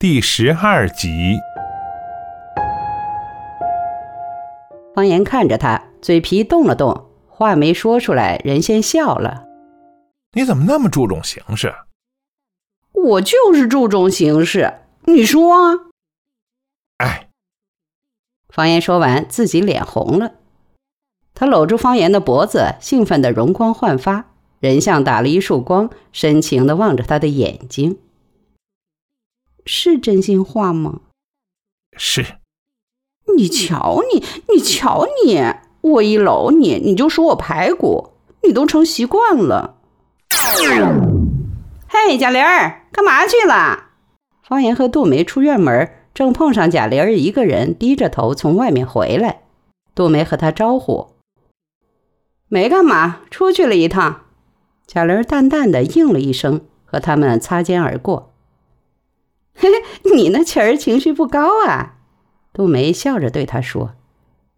第十二集。方言看着他，嘴皮动了动，话没说出来，人先笑了。你怎么那么注重形式？我就是注重形式，你说啊？哎，方言说完，自己脸红了。他搂住方言的脖子，兴奋的容光焕发，人像打了一束光，深情的望着他的眼睛。是真心话吗？是。你瞧你，你瞧你，我一搂你，你就说我排骨，你都成习惯了。嘿，贾玲儿，干嘛去了？方言和杜梅出院门，正碰上贾玲儿一个人低着头从外面回来。杜梅和他招呼：“没干嘛，出去了一趟。”贾玲儿淡淡的应了一声，和他们擦肩而过。嘿嘿，你那气儿情绪不高啊？杜梅笑着对他说：“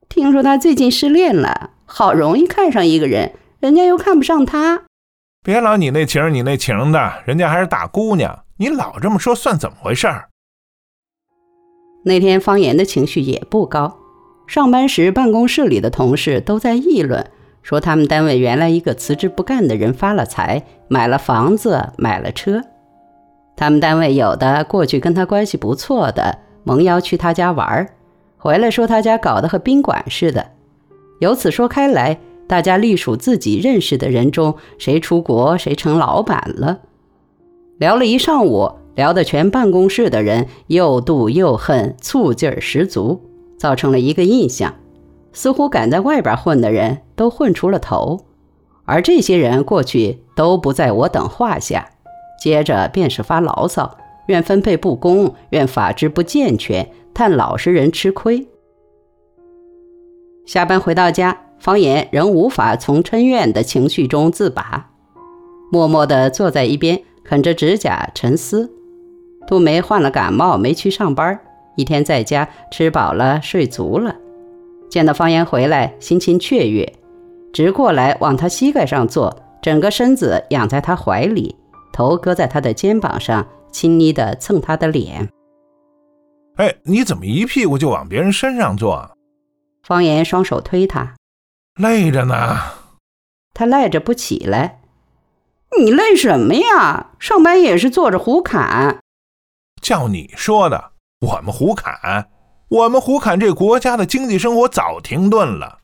听说他最近失恋了，好容易看上一个人，人家又看不上他。别老你那情你那情的，人家还是大姑娘，你老这么说算怎么回事？”那天方言的情绪也不高。上班时，办公室里的同事都在议论，说他们单位原来一个辞职不干的人发了财，买了房子，买了车。他们单位有的过去跟他关系不错的。蒙邀去他家玩儿，回来说他家搞得和宾馆似的。由此说开来，大家隶属自己认识的人中，谁出国谁成老板了。聊了一上午，聊得全办公室的人又妒又恨，醋劲儿十足，造成了一个印象：似乎敢在外边混的人都混出了头，而这些人过去都不在我等话下。接着便是发牢骚。怨分配不公，怨法制不健全，叹老实人吃亏。下班回到家，方言仍无法从嗔怨的情绪中自拔，默默地坐在一边啃着指甲沉思。杜梅患了感冒，没去上班，一天在家吃饱了睡足了。见到方言回来，心情雀跃，直过来往他膝盖上坐，整个身子仰在他怀里，头搁在他的肩膀上。亲昵的蹭他的脸，哎，你怎么一屁股就往别人身上坐？方言双手推他，累着呢。他赖着不起来。你累什么呀？上班也是坐着胡侃。叫你说的，我们胡侃，我们胡侃，这国家的经济生活早停顿了。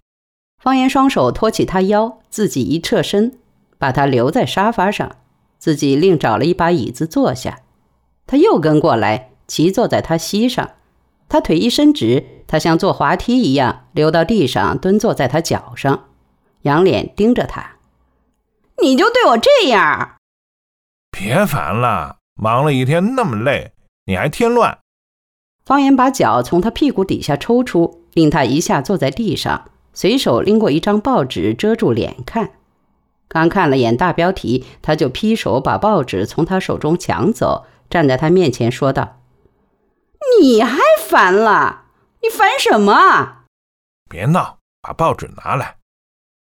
方言双手托起他腰，自己一侧身，把他留在沙发上，自己另找了一把椅子坐下。他又跟过来，骑坐在他膝上，他腿一伸直，他像坐滑梯一样溜到地上，蹲坐在他脚上，仰脸盯着他。你就对我这样？别烦了，忙了一天那么累，你还添乱。方言把脚从他屁股底下抽出，令他一下坐在地上，随手拎过一张报纸遮住脸看。刚看了眼大标题，他就劈手把报纸从他手中抢走。站在他面前说道：“你还烦了？你烦什么？别闹，把报纸拿来。”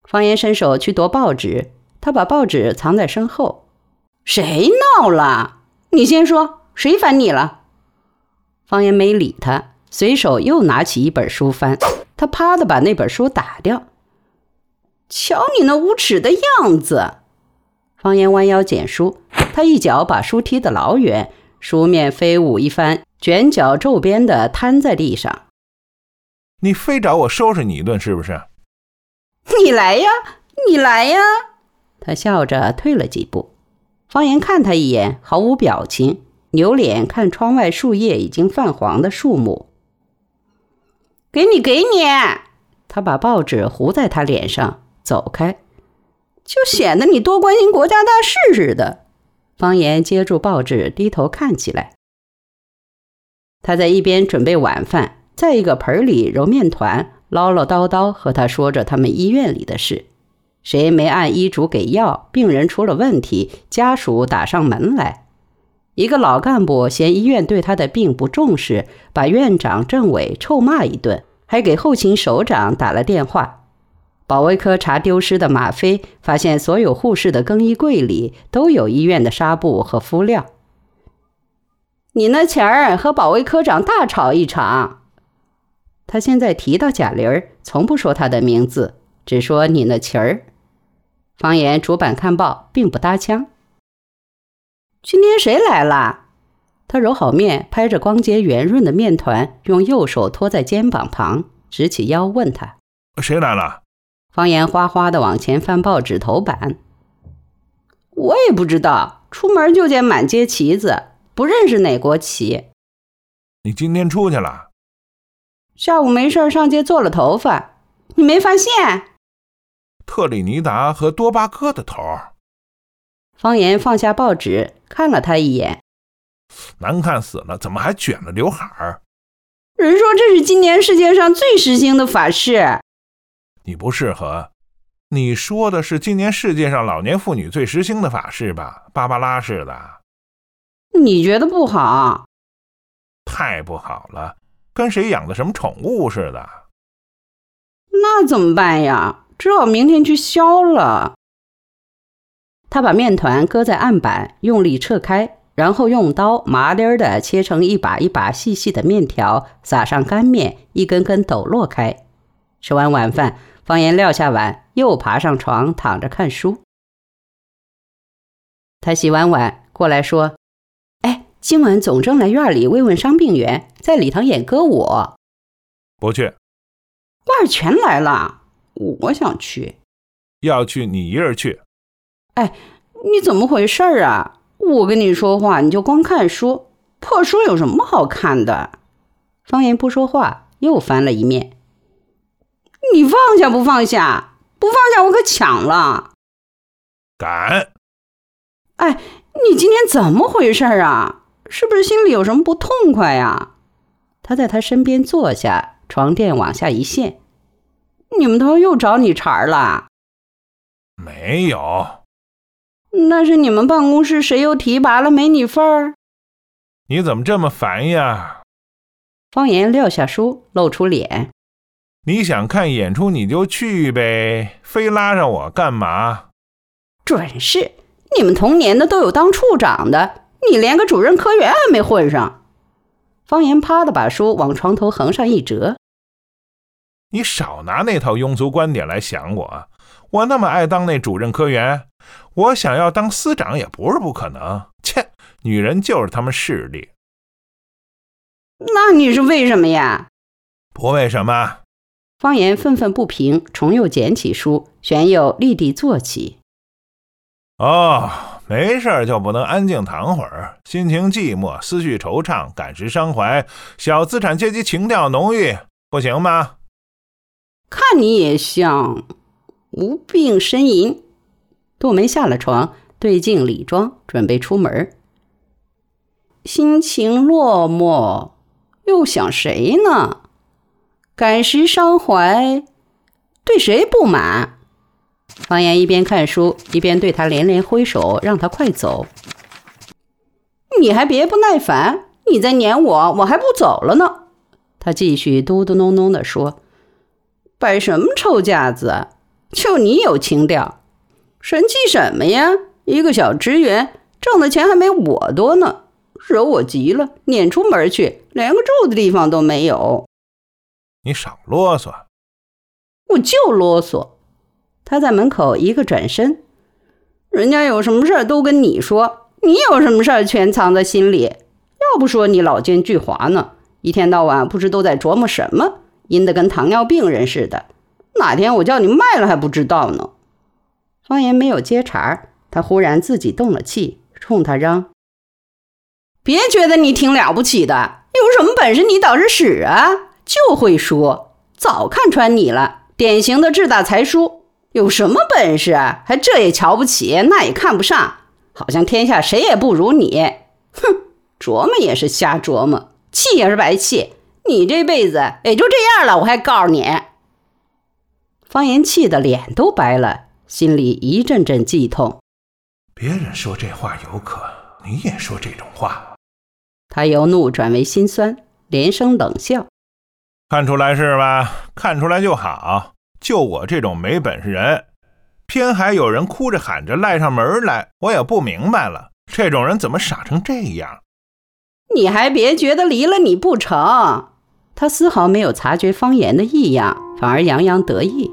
方言伸手去夺报纸，他把报纸藏在身后。谁闹了？你先说，谁烦你了？方言没理他，随手又拿起一本书翻，他啪的把那本书打掉。瞧你那无耻的样子！方言弯腰捡书。他一脚把书踢得老远，书面飞舞一番，卷角皱边的瘫在地上。你非找我收拾你一顿是不是？你来呀，你来呀！他笑着退了几步。方言看他一眼，毫无表情，扭脸看窗外树叶已经泛黄的树木。给你，给你！他把报纸糊在他脸上，走开，就显得你多关心国家大事似的。方言接住报纸，低头看起来。他在一边准备晚饭，在一个盆里揉面团，唠唠叨叨和他说着他们医院里的事：谁没按医嘱给药，病人出了问题，家属打上门来。一个老干部嫌医院对他的病不重视，把院长、政委臭骂一顿，还给后勤首长打了电话。保卫科查丢失的吗啡，发现所有护士的更衣柜里都有医院的纱布和敷料。你那前儿和保卫科长大吵一场。他现在提到贾玲儿，从不说她的名字，只说你那琴儿。方言主板看报，并不搭腔。今天谁来了？他揉好面，拍着光洁圆润的面团，用右手托在肩膀旁，直起腰问他：“谁来了？”方言哗哗的往前翻报纸头版。我也不知道，出门就见满街旗子，不认识哪国旗。你今天出去了？下午没事上街做了头发，你没发现？特立尼达和多巴哥的头。方言放下报纸，看了他一眼。难看死了，怎么还卷了刘海儿？人说这是今年世界上最时兴的法式。你不适合。你说的是今年世界上老年妇女最时兴的法式吧？芭芭拉式的。你觉得不好？太不好了，跟谁养的什么宠物似的。那怎么办呀？只好明天去削了。他把面团搁在案板，用力撤开。然后用刀麻利儿的切成一把一把细细的面条，撒上干面，一根根抖落开。吃完晚饭，方言撂下碗，又爬上床躺着看书。他洗完碗过来说：“哎，今晚总政来院里慰问伤病员，在礼堂演歌舞。”不去。万全来了，我想去。要去你一人去。哎，你怎么回事啊？我跟你说话，你就光看书，破书有什么好看的？方言不说话，又翻了一面。你放下不放下？不放下我可抢了。敢！哎，你今天怎么回事啊？是不是心里有什么不痛快呀？他在他身边坐下，床垫往下一陷。你们头又找你茬了？没有。那是你们办公室谁又提拔了没你份儿？你怎么这么烦呀？方言撂下书，露出脸。你想看演出你就去呗，非拉上我干嘛？准是，你们同年的都有当处长的，你连个主任科员还没混上。方言啪的把书往床头横上一折。你少拿那套庸俗观点来想我，我那么爱当那主任科员。我想要当司长也不是不可能。切，女人就是他们势利。那你是为什么呀？不为什么。方言愤愤不平，重又捡起书，旋又立地坐起。哦，没事儿就不能安静躺会儿？心情寂寞，思绪惆怅，感时伤怀，小资产阶级情调浓郁，不行吗？看你也像无病呻吟。杜梅下了床，对镜理妆，准备出门。心情落寞，又想谁呢？感时伤怀，对谁不满？方言一边看书，一边对他连连挥手，让他快走。你还别不耐烦，你在撵我，我还不走了呢。他继续嘟嘟哝哝地说：“摆什么臭架子？就你有情调。”神气什么呀？一个小职员挣的钱还没我多呢，惹我急了，撵出门去，连个住的地方都没有。你少啰嗦，我就啰嗦。他在门口一个转身，人家有什么事儿都跟你说，你有什么事儿全藏在心里。要不说你老奸巨猾呢，一天到晚不知都在琢磨什么，阴得跟糖尿病人似的。哪天我叫你卖了还不知道呢。方言没有接茬儿他忽然自己动了气，冲他嚷：“别觉得你挺了不起的，有什么本事你倒是使啊！就会说，早看穿你了，典型的志大才疏。有什么本事啊？还这也瞧不起，那也看不上，好像天下谁也不如你。哼，琢磨也是瞎琢磨，气也是白气。你这辈子也就这样了，我还告诉你。”方言气的脸都白了。心里一阵阵悸痛。别人说这话有可，你也说这种话。他由怒转为心酸，连声冷笑。看出来是吧？看出来就好。就我这种没本事人，偏还有人哭着喊着赖上门来，我也不明白了。这种人怎么傻成这样？你还别觉得离了你不成。他丝毫没有察觉方言的异样，反而洋洋得意。